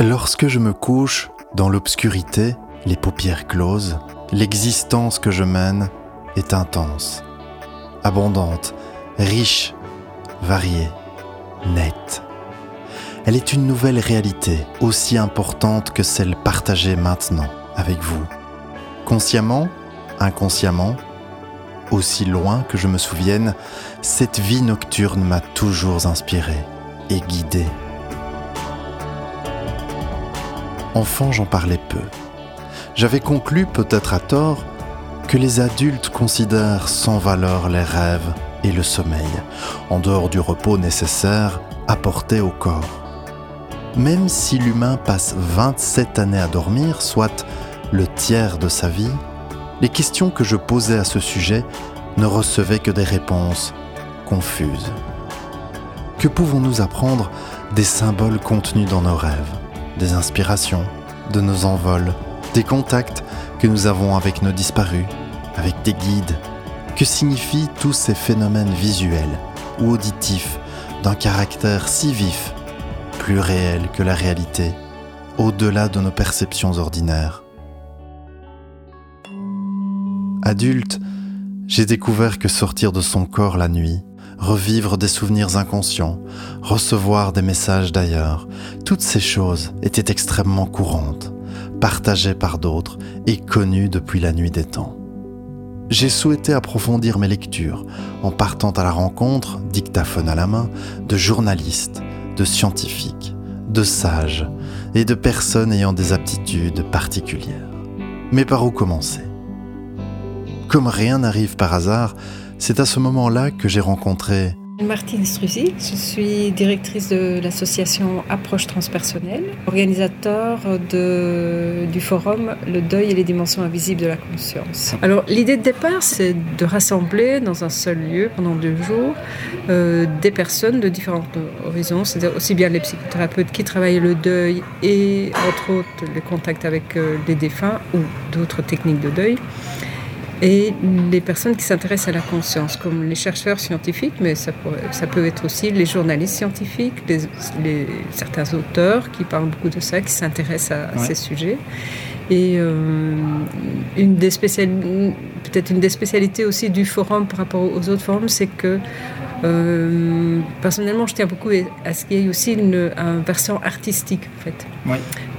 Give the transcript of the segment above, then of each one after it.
Lorsque je me couche dans l'obscurité, les paupières closes, l'existence que je mène est intense, abondante, riche, variée, nette. Elle est une nouvelle réalité, aussi importante que celle partagée maintenant avec vous. Consciemment, inconsciemment, aussi loin que je me souvienne, cette vie nocturne m'a toujours inspiré et guidé. Enfant, j'en parlais peu. J'avais conclu, peut-être à tort, que les adultes considèrent sans valeur les rêves et le sommeil, en dehors du repos nécessaire apporté au corps. Même si l'humain passe 27 années à dormir, soit le tiers de sa vie, les questions que je posais à ce sujet ne recevaient que des réponses confuses. Que pouvons-nous apprendre des symboles contenus dans nos rêves, des inspirations, de nos envols, des contacts que nous avons avec nos disparus, avec des guides. Que signifient tous ces phénomènes visuels ou auditifs d'un caractère si vif, plus réel que la réalité, au-delà de nos perceptions ordinaires? Adulte, j'ai découvert que sortir de son corps la nuit, revivre des souvenirs inconscients, recevoir des messages d'ailleurs, toutes ces choses étaient extrêmement courantes, partagées par d'autres et connues depuis la nuit des temps. J'ai souhaité approfondir mes lectures en partant à la rencontre, dictaphone à la main, de journalistes, de scientifiques, de sages et de personnes ayant des aptitudes particulières. Mais par où commencer? Comme rien n'arrive par hasard, c'est à ce moment-là que j'ai rencontré Martine Struzy, je suis directrice de l'association Approche Transpersonnelle, organisateur de, du forum Le deuil et les dimensions invisibles de la conscience. Alors l'idée de départ, c'est de rassembler dans un seul lieu pendant deux jours euh, des personnes de différents horizons, c'est-à-dire aussi bien les psychothérapeutes qui travaillent le deuil et entre autres les contacts avec euh, les défunts ou d'autres techniques de deuil et les personnes qui s'intéressent à la conscience, comme les chercheurs scientifiques, mais ça, ça peut être aussi les journalistes scientifiques, les, certains auteurs qui parlent beaucoup de ça, qui s'intéressent à, ces sujets. Et euh, une des peut-être une des spécialités aussi du forum par rapport aux autres forums, c'est que euh, personnellement, je tiens beaucoup à ce qu'il y ait aussi une, version artistique en fait,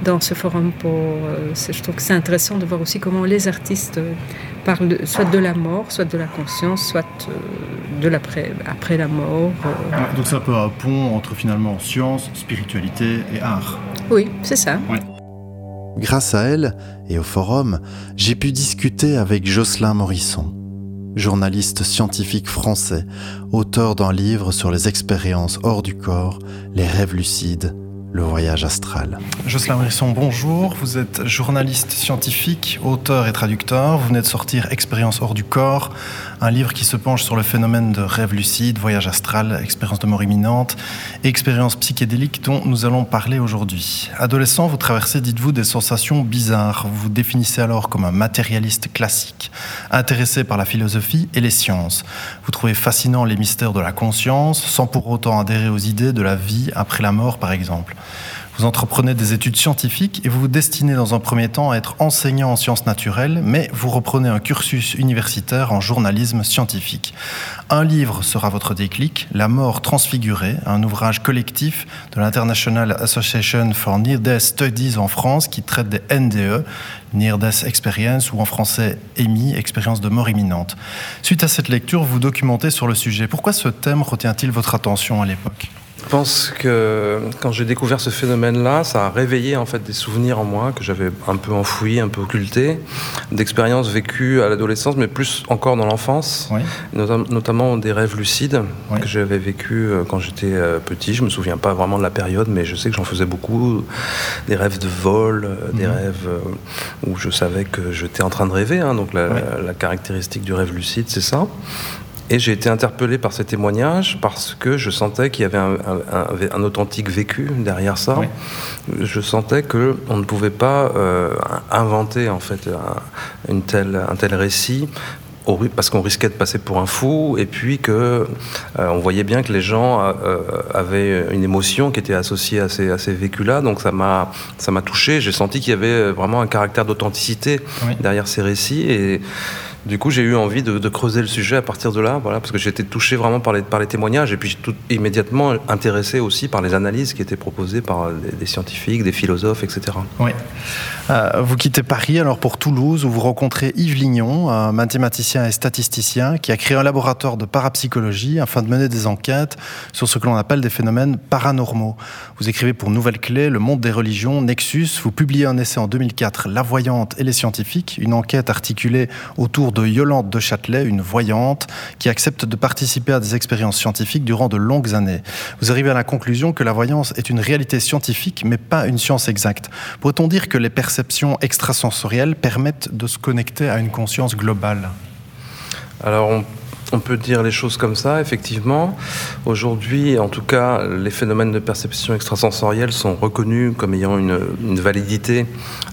dans ce forum. Pour, euh, je trouve que c'est intéressant de voir aussi comment les artistes parlent soit de la mort, soit de la conscience, soit euh, de l'après après la mort. donc c'est un peu un pont entre finalement science, spiritualité et art. Oui, c'est ça. Grâce à elle et au forum, j'ai pu discuter avec Jocelyn Morisson journaliste scientifique français, auteur d'un livre sur les expériences hors du corps, les rêves lucides le voyage astral. Jocelyn Brisson, bonjour. Vous êtes journaliste scientifique, auteur et traducteur. Vous venez de sortir Expérience hors du corps, un livre qui se penche sur le phénomène de rêve lucide, voyage astral, expérience de mort imminente et expérience psychédélique dont nous allons parler aujourd'hui. Adolescent, vous traversez, dites-vous, des sensations bizarres. Vous vous définissez alors comme un matérialiste classique, intéressé par la philosophie et les sciences. Vous trouvez fascinant les mystères de la conscience, sans pour autant adhérer aux idées de la vie après la mort, par exemple. Vous entreprenez des études scientifiques et vous vous destinez dans un premier temps à être enseignant en sciences naturelles, mais vous reprenez un cursus universitaire en journalisme scientifique. Un livre sera votre déclic, La mort transfigurée, un ouvrage collectif de l'International Association for Near Death Studies en France qui traite des NDE, Near Death Experience, ou en français EMI, expérience de mort imminente. Suite à cette lecture, vous documentez sur le sujet. Pourquoi ce thème retient-il votre attention à l'époque? Je pense que quand j'ai découvert ce phénomène-là, ça a réveillé en fait des souvenirs en moi que j'avais un peu enfouis, un peu occultés, d'expériences vécues à l'adolescence, mais plus encore dans l'enfance, notamment des rêves lucides que j'avais vécu euh, quand j'étais euh, petit. Je me souviens pas vraiment de la période, mais je sais que j'en faisais beaucoup. Des rêves de vol, euh, des mhm. rêves où je savais que j'étais en train de rêver. Hein. donc la, la caractéristique du rêve lucide, c'est ça. Et j'ai été interpellé par ces témoignages parce que je sentais qu'il y avait un, authentique vécu derrière ça. Je sentais que on ne pouvait pas euh, inventer en fait un, une telle, un tel récit parce qu'on risquait de passer pour un fou, et puis que on voyait bien que les gens avaient une émotion qui était associée à ces, à ces vécus-là. Donc ça m'a ça m'a touché. J'ai senti qu'il y avait vraiment un caractère d'authenticité derrière ces récits et du coup, j'ai eu envie de, creuser le sujet à partir de là, voilà, parce que j'étais touché vraiment par les, témoignages et puis tout, immédiatement intéressé aussi par les analyses qui étaient proposées par des, scientifiques, des philosophes, etc. Oui. Euh, vous quittez Paris alors pour Toulouse où vous rencontrez Yves Lignon, un mathématicien et statisticien qui a créé un laboratoire de parapsychologie afin de mener des enquêtes sur ce que l'on appelle des phénomènes paranormaux. Vous écrivez pour Nouvelle Clé, Le Monde des religions, Nexus. Vous publiez un essai en 2004, La voyante et les scientifiques, une enquête articulée autour de Yolande de Châtelet, une voyante qui accepte de participer à des expériences scientifiques durant de longues années. Vous arrivez à la conclusion que la voyance est une réalité scientifique, mais pas une science exacte. Pourrait-on dire que les perceptions extrasensorielles permettent de se connecter à une conscience globale? Alors, on on peut dire les choses comme ça, effectivement. Aujourd'hui, en tout cas, les phénomènes de perception extrasensorielle sont reconnus comme ayant une, validité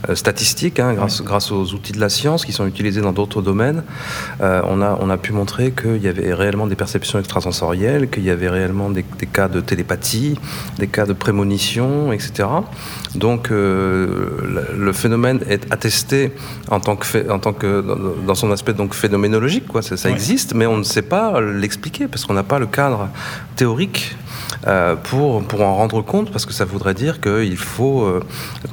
euh, statistique hein, grâce, grâce, aux outils de la science qui sont utilisés dans d'autres domaines. Euh, on, a, on a pu montrer qu'il y avait réellement des perceptions extrasensorielles, qu'il y avait réellement des, cas de télépathie, des cas de prémonition, etc. Donc, euh, le, phénomène est attesté en tant que, en tant que dans son aspect donc phénoménologique, quoi. Ça, ça existe, mais on ne sait pas l'expliquer parce qu'on n'a pas le cadre théorique pour, pour en rendre compte, parce que ça voudrait dire qu'il faut euh,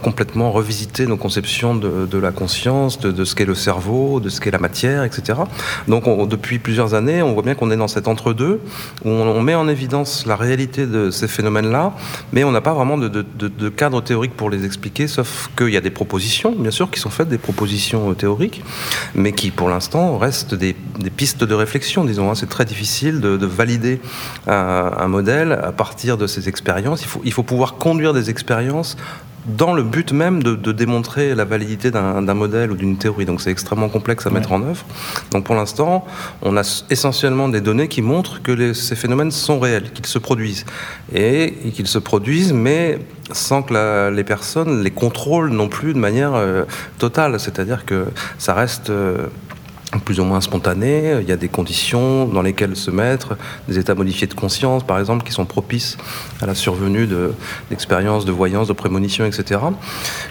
complètement revisiter nos conceptions de, la conscience, de, ce qu'est le cerveau, de ce qu'est la matière, etc. Donc depuis plusieurs années, on voit bien qu'on est dans cet entre-deux, où on, met en évidence la réalité de ces phénomènes-là, mais on n'a pas vraiment de, cadre théorique pour les expliquer, sauf qu'il y a des propositions, bien sûr, qui sont faites, des propositions euh, théoriques, mais qui pour l'instant restent des, pistes de réflexion, disons. Hein. C'est très difficile de, valider un modèle à partir de ces expériences. Il faut, il faut pouvoir conduire des expériences dans le but même de, démontrer la validité d'un modèle ou d'une théorie. Donc c'est extrêmement complexe à mettre en œuvre. Donc pour l'instant, on a essentiellement des données qui montrent que ces phénomènes sont réels, qu'ils se produisent. Et, qu'ils se produisent, mais sans que les personnes les contrôlent non plus de manière euh, totale. C'est-à-dire que ça reste... Euh, plus ou moins spontané. Il y a des conditions dans lesquelles se mettre, des états modifiés de conscience, par exemple, qui sont propices à la survenue d'expériences de, voyance, de prémonition, etc.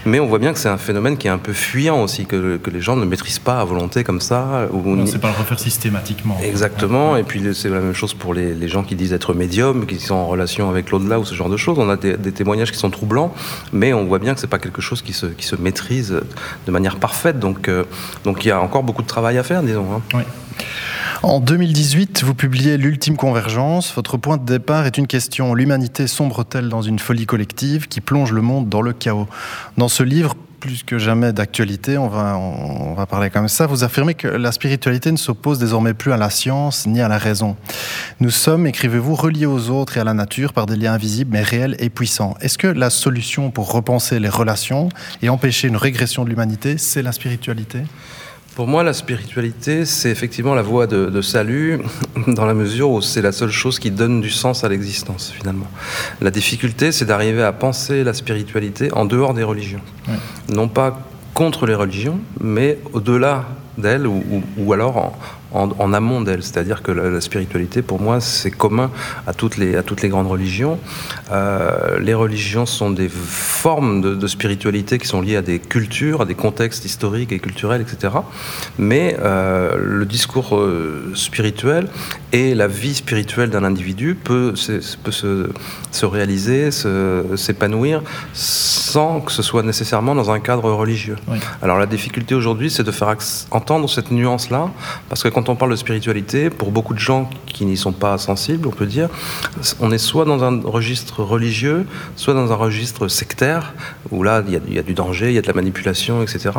Mais on voit bien que c'est un phénomène qui est un peu fuyant aussi, que, que les gens ne maîtrisent pas à volonté comme ça. Ou... ne sait pas le refaire systématiquement. Exactement. Et puis c'est la même chose pour les, gens qui disent être médiums, qui sont en relation avec l'au-delà ou ce genre de choses. On a des, témoignages qui sont troublants, mais on voit bien que c'est pas quelque chose qui se, qui se maîtrise de manière parfaite. Donc, euh, donc il y a encore beaucoup de travail à faire Hein. En 2018, vous publiez L'ultime convergence. Votre point de départ est une question l'humanité sombre-t-elle dans une folie collective qui plonge le monde dans le chaos? Dans ce livre, plus que jamais d'actualité, on va parler comme ça. Vous affirmez que la spiritualité ne s'oppose désormais plus à la science ni à la raison. Nous sommes, écrivez-vous, reliés aux autres et à la nature par des liens invisibles mais réels et puissants. Est-ce que la solution pour repenser les relations et empêcher une régression de l'humanité, c'est la spiritualité? Pour moi, la spiritualité, c'est effectivement la voie de, salut, dans la mesure où c'est la seule chose qui donne du sens à l'existence, finalement. La difficulté, c'est d'arriver à penser la spiritualité en dehors des religions. Non pas contre les religions, mais au-delà d'elles, ou, ou, alors en, en, amont d'elle. C'est-à-dire que la, spiritualité, pour moi, c'est commun à toutes les, à toutes les grandes religions. Euh, les religions sont des formes de, spiritualité qui sont liées à des cultures, à des contextes historiques et culturels, etc. Mais euh, le discours euh, spirituel et la vie spirituelle d'un individu peut, peut se, se réaliser, s'épanouir sans que ce soit nécessairement dans un cadre religieux. Alors la difficulté aujourd'hui, c'est de faire entendre cette nuance-là, parce que quand quand on parle de spiritualité, pour beaucoup de gens qui n'y sont pas sensibles, on peut dire, on est soit dans un registre religieux, soit dans un registre sectaire, où là, il y, a, du danger, il y a de la manipulation, etc.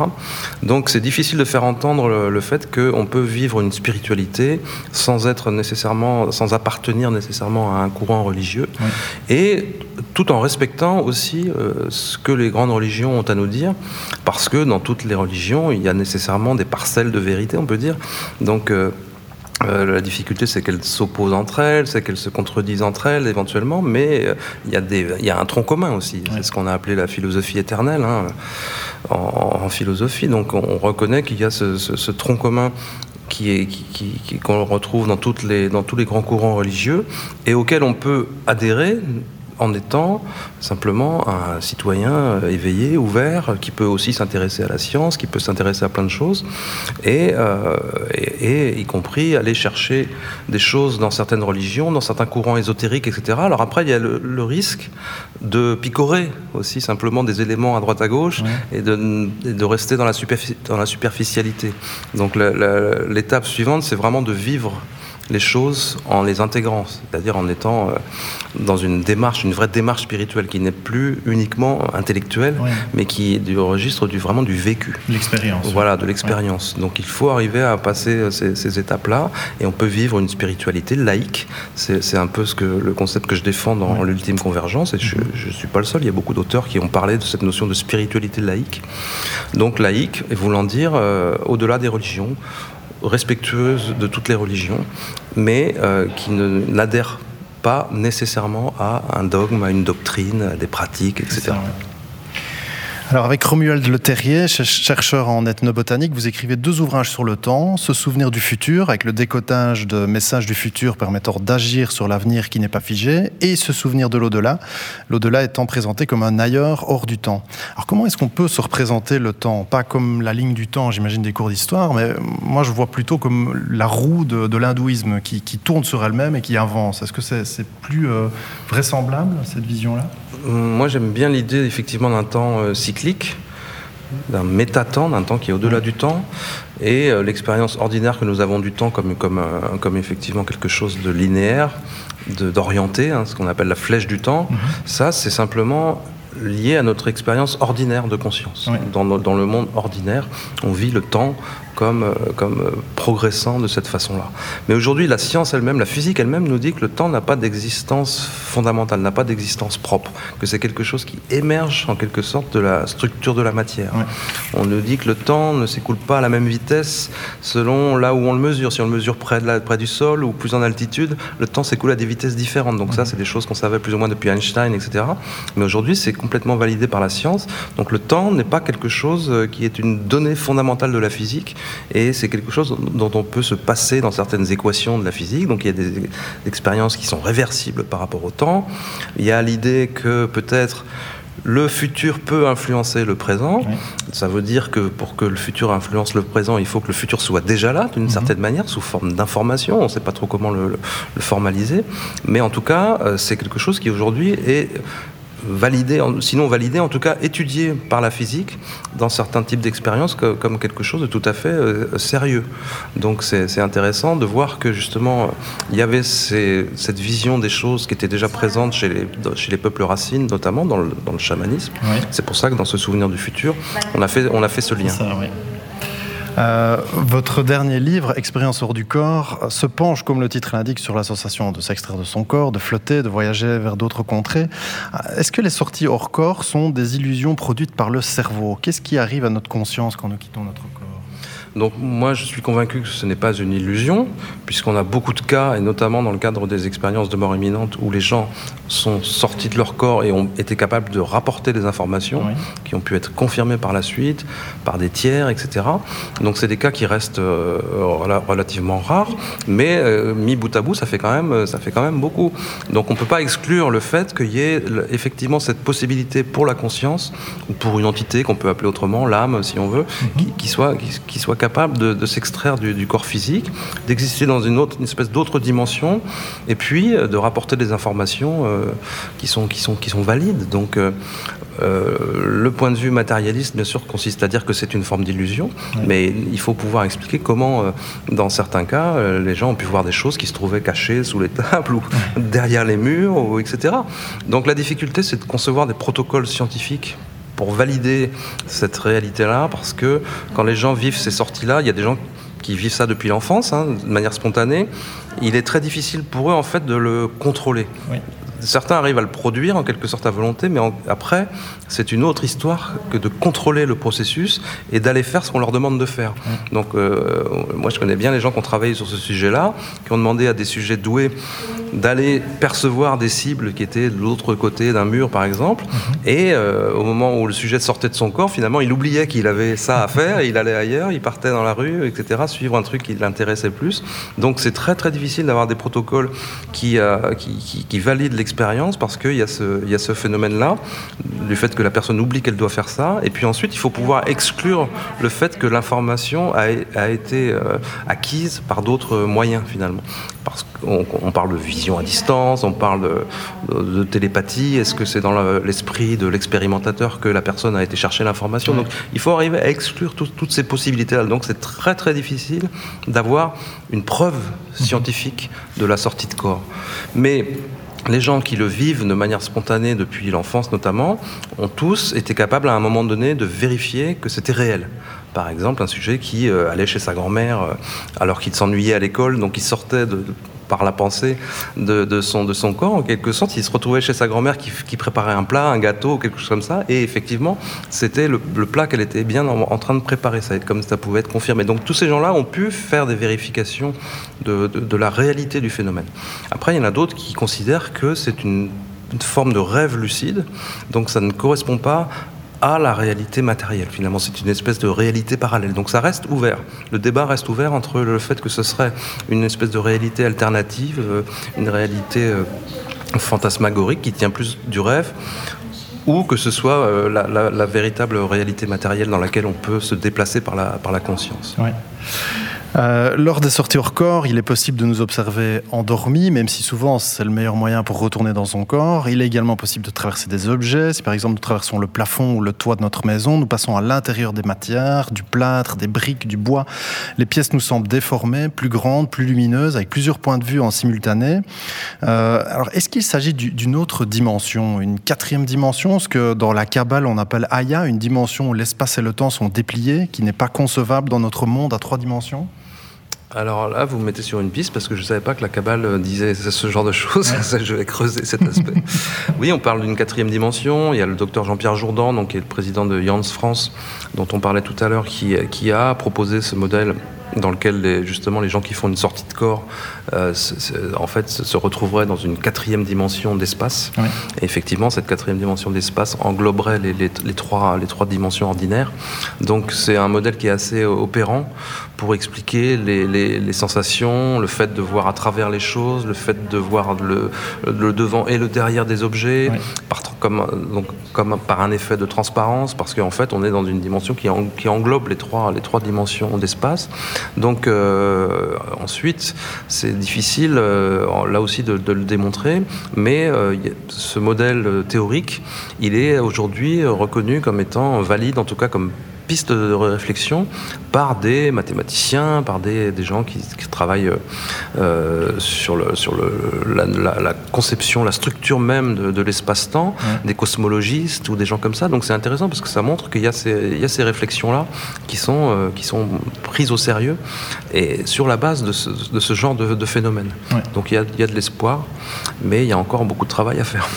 Donc c'est difficile de faire entendre le, fait qu'on peut vivre une spiritualité sans être nécessairement, sans appartenir nécessairement à un courant religieux, et tout en respectant aussi euh, ce que les grandes religions ont à nous dire, parce que dans toutes les religions, il y a nécessairement des parcelles de vérité, on peut dire. Donc euh, euh, la difficulté, c'est qu'elles s'opposent entre elles, c'est qu'elles se contredisent entre elles éventuellement, mais euh, il y, y, a un tronc commun aussi. C'est ce qu'on a appelé la philosophie éternelle hein, en, philosophie. Donc on reconnaît qu'il y a ce, tronc commun qui est qui, qu'on retrouve dans tous les grands courants religieux et auquel on peut adhérer en étant simplement un citoyen euh, éveillé, ouvert, qui peut aussi s'intéresser à la science, qui peut s'intéresser à plein de choses, et, euh, et, y compris aller chercher des choses dans certaines religions, dans certains courants ésotériques, etc. Alors après, il y a le, risque de picorer aussi simplement des éléments à droite à gauche et, de, de, rester dans la, dans la superficialité. Donc l'étape suivante, c'est vraiment de vivre les choses en les intégrant, c'est-à-dire en étant euh, dans une démarche, une vraie démarche spirituelle qui n'est plus uniquement intellectuelle, mais qui est du registre du vraiment du vécu. L'expérience. Voilà, de l'expérience. Donc il faut arriver à passer euh, ces, étapes-là, et on peut vivre une spiritualité laïque. C'est un peu ce que le concept que je défends dans l'ultime convergence, et je ne suis pas le seul. Il y a beaucoup d'auteurs qui ont parlé de cette notion de spiritualité laïque. Donc laïque, voulant dire euh, au-delà des religions respectueuse de toutes les religions, mais euh, qui n'adhère pas nécessairement à un dogme, à une doctrine, à des pratiques, etc. Alors avec Romuald Le Terrier, chercheur en ethnobotanique, vous écrivez deux ouvrages sur le temps, Se souvenir du futur, avec le décotage de messages du futur permettant d'agir sur l'avenir qui n'est pas figé, et Se souvenir de l'au-delà, l'au-delà étant présenté comme un ailleurs hors du temps. Alors comment est-ce qu'on peut se représenter le temps? Pas comme la ligne du temps, j'imagine, des cours d'histoire, mais moi je vois plutôt comme la roue de, l'hindouisme qui, tourne sur elle-même et qui avance. Est-ce que c'est plus euh, vraisemblable, cette vision-là? Moi j'aime bien l'idée effectivement d'un temps euh, cyclique d'un métatemps, d'un temps qui est au-delà du temps, et euh, l'expérience ordinaire que nous avons du temps comme, comme, euh, comme effectivement quelque chose de linéaire, d'orienté, hein, ce qu'on appelle la flèche du temps, mhm. ça c'est simplement lié à notre expérience ordinaire de conscience. Dans, dans, le monde ordinaire, on vit le temps comme, euh, comme euh, progressant de cette façon-là. Mais aujourd'hui, la science elle-même, la physique elle-même nous dit que le temps n'a pas d'existence fondamentale, n'a pas d'existence propre, que c'est quelque chose qui émerge en quelque sorte de la structure de la matière. On nous dit que le temps ne s'écoule pas à la même vitesse selon là où on le mesure. Si on le mesure près, de la, près du sol ou plus en altitude, le temps s'écoule à des vitesses différentes. Donc ça, c'est des choses qu'on savait plus ou moins depuis Einstein, etc. Mais aujourd'hui, c'est complètement validé par la science. Donc le temps n'est pas quelque chose euh, qui est une donnée fondamentale de la physique, et c'est quelque chose dont on peut se passer dans certaines équations de la physique. Donc il y a des expériences qui sont réversibles par rapport au temps. Il y a l'idée que peut-être le futur peut influencer le présent. Ça veut dire que pour que le futur influence le présent, il faut que le futur soit déjà là, d'une mhm. certaine manière, sous forme d'information. On ne sait pas trop comment le, le, formaliser. Mais en tout cas, euh, c'est quelque chose qui aujourd'hui est validé, sinon validé, en tout cas étudié par la physique dans certains types d'expériences comme quelque chose de tout à fait euh, sérieux. Donc c'est intéressant de voir que justement il y avait cette vision des choses qui était déjà présente chez les, chez les peuples racines, notamment dans le, dans le chamanisme. C'est pour ça que dans ce souvenir du futur, on a fait, on a fait ce lien. Euh, votre dernier livre, Expérience hors du corps, se penche, comme le titre l'indique, sur l'association de s'extraire de son corps, de flotter, de voyager vers d'autres contrées. Euh, est-ce que les sorties hors corps sont des illusions produites par le cerveau? Qu'est-ce qui arrive à notre conscience quand nous quittons notre corps? Donc moi, je suis convaincu que ce n'est pas une illusion, puisqu'on a beaucoup de cas, et notamment dans le cadre des expériences de mort imminente, où les gens sont sortis de leur corps et ont été capables de rapporter des informations qui ont pu être confirmées par la suite, par des tiers, etc. Donc c'est des cas qui restent euh, relativement rares, mais euh, mis bout à bout, ça fait quand même, ça fait quand même beaucoup. Donc on ne peut pas exclure le fait qu'il y ait effectivement cette possibilité pour la conscience, ou pour une entité qu'on peut appeler autrement, l'âme si on veut, mhm. qui, soit, qui, soit capable capable de, s'extraire du, corps physique, d'exister dans une, autre, une espèce d'autre dimension, et puis euh, de rapporter des informations euh, qui, sont, qui, sont, qui sont valides. Donc, euh, le point de vue matérialiste, bien sûr, consiste à dire que c'est une forme d'illusion, mais il faut pouvoir expliquer comment, dans certains cas, les gens ont pu voir des choses qui se trouvaient cachées sous les tables ou derrière les murs, ou, etc. Donc la difficulté, c'est de concevoir des protocoles scientifiques pour valider cette réalité-là, parce que quand les gens vivent ces sorties-là, il y a des gens qui vivent ça depuis l'enfance, hein, de manière spontanée, il est très difficile pour eux en fait de le contrôler. Certains arrivent à le produire en quelque sorte à volonté, mais après, c'est une autre histoire que de contrôler le processus et d'aller faire ce qu'on leur demande de faire. Donc, euh, moi, je connais bien les gens qui ont travaillé sur ce sujet-là, qui ont demandé à des sujets doués d'aller percevoir des cibles qui étaient de l'autre côté d'un mur, par exemple. Mhm. Et euh, au moment où le sujet sortait de son corps, finalement, il oubliait qu'il avait ça à faire, et il allait ailleurs, il partait dans la rue, etc., suivre un truc qui l'intéressait plus. Donc, c'est très, très difficile d'avoir des protocoles qui, euh, qui, qui valident parce qu'il y a ce, il y a ce phénomène-là, du fait que la personne oublie qu'elle doit faire ça. Et puis ensuite, il faut pouvoir exclure le fait que l'information a, a, été euh, acquise par d'autres moyens finalement. Parce qu'on on parle de vision à distance, on parle de, de télépathie. Est-ce que c'est dans l'esprit de l'expérimentateur que la personne a été chercher l'information? Donc il faut arriver à exclure toutes ces possibilités-là. Donc c'est très très difficile d'avoir une preuve scientifique de la sortie de corps. Mais les gens qui le vivent de manière spontanée depuis l'enfance notamment, ont tous été capables à un moment donné de vérifier que c'était réel. Par exemple, un sujet qui euh, allait chez sa grand-mère euh, alors qu'il s'ennuyait à l'école, donc il sortait de, par la pensée de, son, de son corps, en quelque sorte. Il se retrouvait chez sa grand-mère qui, préparait un plat, un gâteau, quelque chose comme ça, et effectivement, c'était le, plat qu'elle était bien en, train de préparer. Ça, comme ça pouvait être confirmé. Donc tous ces gens-là ont pu faire des vérifications de, de, la réalité du phénomène. Après, il y en a d'autres qui considèrent que c'est une forme de rêve lucide, donc ça ne correspond pas à la réalité matérielle. Finalement, c'est une espèce de réalité parallèle. Donc ça reste ouvert. Le débat reste ouvert entre le fait que ce serait une espèce de réalité alternative, euh, une réalité euh, fantasmagorique qui tient plus du rêve, ou que ce soit euh, la, véritable réalité matérielle dans laquelle on peut se déplacer par la, par la conscience. Euh, lors des sorties hors corps, il est possible de nous observer endormis, même si souvent c'est le meilleur moyen pour retourner dans son corps. Il est également possible de traverser des objets. Si par exemple nous traversons le plafond ou le toit de notre maison, nous passons à l'intérieur des matières, du plâtre, des briques, du bois. Les pièces nous semblent déformées, plus grandes, plus lumineuses, avec plusieurs points de vue en simultané. Euh, alors est-ce qu'il s'agit d'une autre dimension, une quatrième dimension, ce que dans la Kabbale on appelle Aya, une dimension où l'espace et le temps sont dépliés, qui n'est pas concevable dans notre monde à trois dimensions? Alors là, vous me mettez sur une piste parce que je ne savais pas que la Kabbale euh, disait ce genre de choses. je vais creuser cet aspect. oui, on parle d'une quatrième dimension. Il y a le docteur Jean-Pierre Jourdan, donc, qui est le président de Jans France, dont on parlait tout à l'heure, qui, qui a proposé ce modèle dans lequel les, justement les gens qui font une sortie de corps euh, en fait se retrouveraient dans une quatrième dimension d'espace. Et effectivement, cette quatrième dimension d'espace engloberait les, les, trois, les trois dimensions ordinaires. Donc c'est un modèle qui est assez opérant pour expliquer les, sensations, le fait de voir à travers les choses, le fait de voir le, le devant et le derrière des objets, par, comme, donc, comme par un effet de transparence, parce qu'en fait on est dans une dimension qui, englobe les trois, les trois dimensions d'espace. Donc euh, ensuite, c'est difficile euh, là aussi de, le démontrer, mais euh, ce modèle théorique, il est aujourd'hui reconnu comme étant valide, en tout cas comme pistes de réflexion par des mathématiciens, par des, des gens qui, travaillent euh, sur, le, sur le, la, conception, la structure même de, l'espace-temps, des cosmologistes ou des gens comme ça. Donc c'est intéressant parce que ça montre qu'il y a ces, il y a ces réflexions-là qui, sont euh, qui sont prises au sérieux et sur la base de ce, de ce genre de, de phénomène. Donc il y, a, il y, a, de l'espoir, mais il y a encore beaucoup de travail à faire.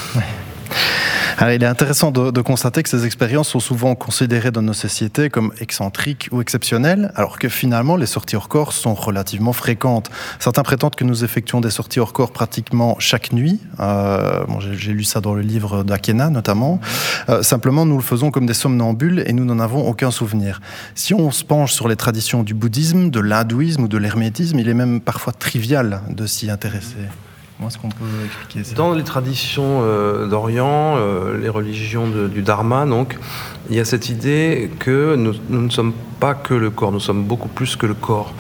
Alors, il est intéressant de, de, constater que ces expériences sont souvent considérées dans nos sociétés comme excentriques ou exceptionnelles, alors que finalement les sorties hors corps sont relativement fréquentes. Certains prétendent que nous effectuons des sorties hors corps pratiquement chaque nuit. Euh, bon, J'ai lu ça dans le livre d'Akena notamment. Euh, simplement, nous le faisons comme des somnambules et nous n'en avons aucun souvenir. Si on se penche sur les traditions du bouddhisme, de l'hindouisme ou de l'hermétisme, il est même parfois trivial de s'y intéresser. Dans les traditions euh, d'Orient, euh, les religions du Dharma, il y a cette idée que nous, ne sommes pas que le corps, nous sommes beaucoup plus que le corps.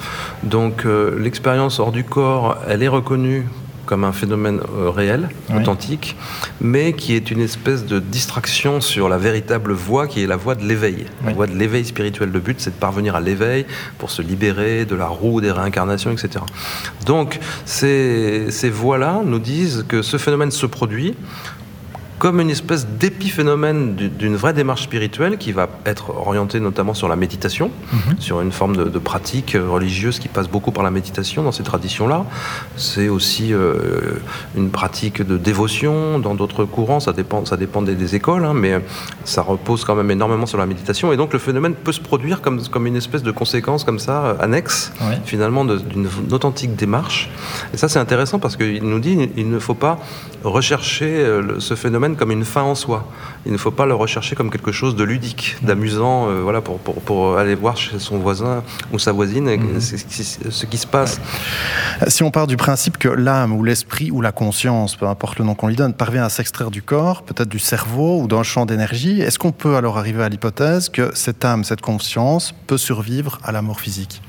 Donc euh, l'expérience hors du corps, elle est reconnue comme un phénomène euh, réel, authentique, mais qui est une espèce de distraction sur la véritable voie qui est la voie de l'éveil. La voie de l'éveil spirituel. Le but, c'est de parvenir à l'éveil pour se libérer de la roue des réincarnations, etc. Donc, ces, ces voies-là nous disent que ce phénomène se produit comme une espèce d'épiphénomène d'une vraie démarche spirituelle qui va être orientée notamment sur la méditation, mhm. sur une forme de, pratique religieuse qui passe beaucoup par la méditation dans ces traditions-là. C'est aussi euh, une pratique de dévotion dans d'autres courants, ça dépend, ça dépend des, écoles, hein, mais ça repose quand même énormément sur la méditation. Et donc le phénomène peut se produire comme, comme une espèce de conséquence comme ça, euh, annexe, finalement, d'une authentique démarche. Et ça, c'est intéressant parce qu'il nous dit il ne faut pas rechercher euh, ce phénomène comme une fin en soi. Il ne faut pas le rechercher comme quelque chose de ludique, d'amusant, euh, voilà, pour, pour, pour, aller voir chez son voisin ou sa voisine mhm. ce qui se passe. Si on part du principe que l'âme ou l'esprit ou la conscience, peu importe le nom qu'on lui donne, parvient à s'extraire du corps, peut-être du cerveau ou d'un champ d'énergie, est-ce qu'on peut alors arriver à l'hypothèse que cette âme, cette conscience peut survivre à la mort physique?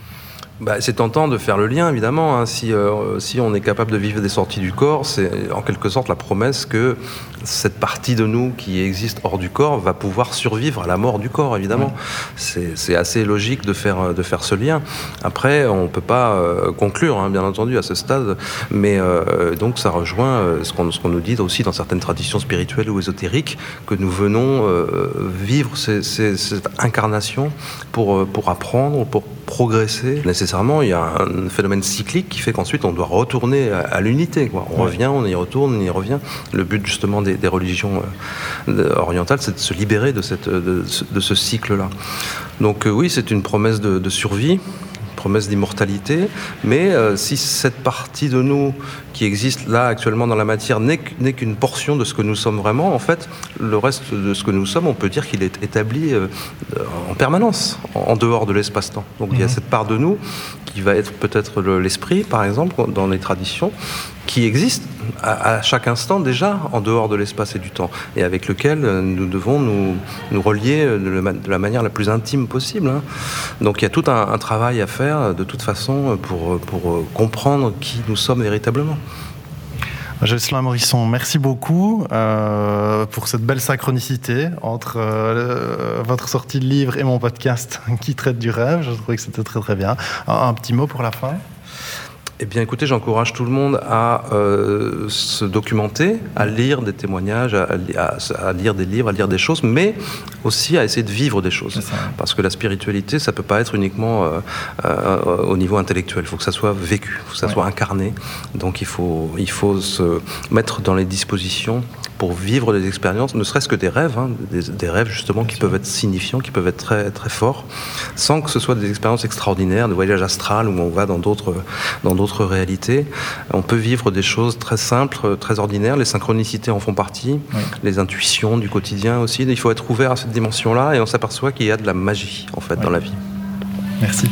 Bah, c'est tentant de faire le lien, évidemment. Hein. Si, euh, si on est capable de vivre des sorties du corps, c'est en quelque sorte la promesse que cette partie de nous qui existe hors du corps va pouvoir survivre à la mort du corps, évidemment. C'est assez logique de faire, de faire ce lien. Après, on ne peut pas euh, conclure, hein, bien entendu, à ce stade, mais euh, donc ça rejoint ce qu'on qu'on nous dit aussi dans certaines traditions spirituelles ou ésotériques, que nous venons vivre cette incarnation pour, pour apprendre, pour progresser nécessairement. Il y a un phénomène cyclique qui fait qu'ensuite on doit retourner à, l'unité. On revient, on y retourne, on y revient. Le but justement des, religions euh, orientales, c'est de se libérer de, cette, de, ce cycle-là. Donc euh, oui, c'est une promesse de, survie promesse d'immortalité, mais euh, si cette partie de nous qui existe là actuellement dans la matière n'est qu'une portion de ce que nous sommes vraiment, en fait, le reste de ce que nous sommes, on peut dire qu'il est établi euh, en permanence, en dehors de l'espace-temps. Donc il y a mhm. cette part de nous qui va être peut-être l'esprit, par exemple, dans les traditions, qui existe à, chaque instant déjà en dehors de l'espace et du temps, et avec lequel euh, nous devons nous, nous relier de, la manière la plus intime possible. Hein. Donc il y a tout un, travail à faire de toute façon pour, pour comprendre qui nous sommes véritablement. Jocelyn Morisson, merci beaucoup euh, pour cette belle synchronicité entre euh, votre sortie de livre et mon podcast qui traite du rêve. Je trouvais que c'était très très bien. un petit mot pour la fin? Eh bien, écoutez, j'encourage tout le monde à euh, se documenter, à lire des témoignages, à, lire des livres, à lire des choses, mais aussi à essayer de vivre des choses. Parce que la spiritualité, ça peut pas être uniquement euh, euh, au niveau intellectuel. Il faut que ça soit vécu, il faut que ça soit incarné. Donc, il faut, il faut se mettre dans les dispositions pour vivre des expériences, ne serait-ce que des rêves, hein, des, rêves justement qui peuvent être signifiants, qui peuvent être très, très forts, sans que ce soit des expériences extraordinaires, de voyage astral où on va dans d'autres, dans d'autres réalités. On peut vivre des choses très simples, très ordinaires, les synchronicités en font partie, les intuitions du quotidien aussi. Il faut être ouvert à cette dimension-là et on s'aperçoit qu'il y a de la magie en fait dans la vie. Merci.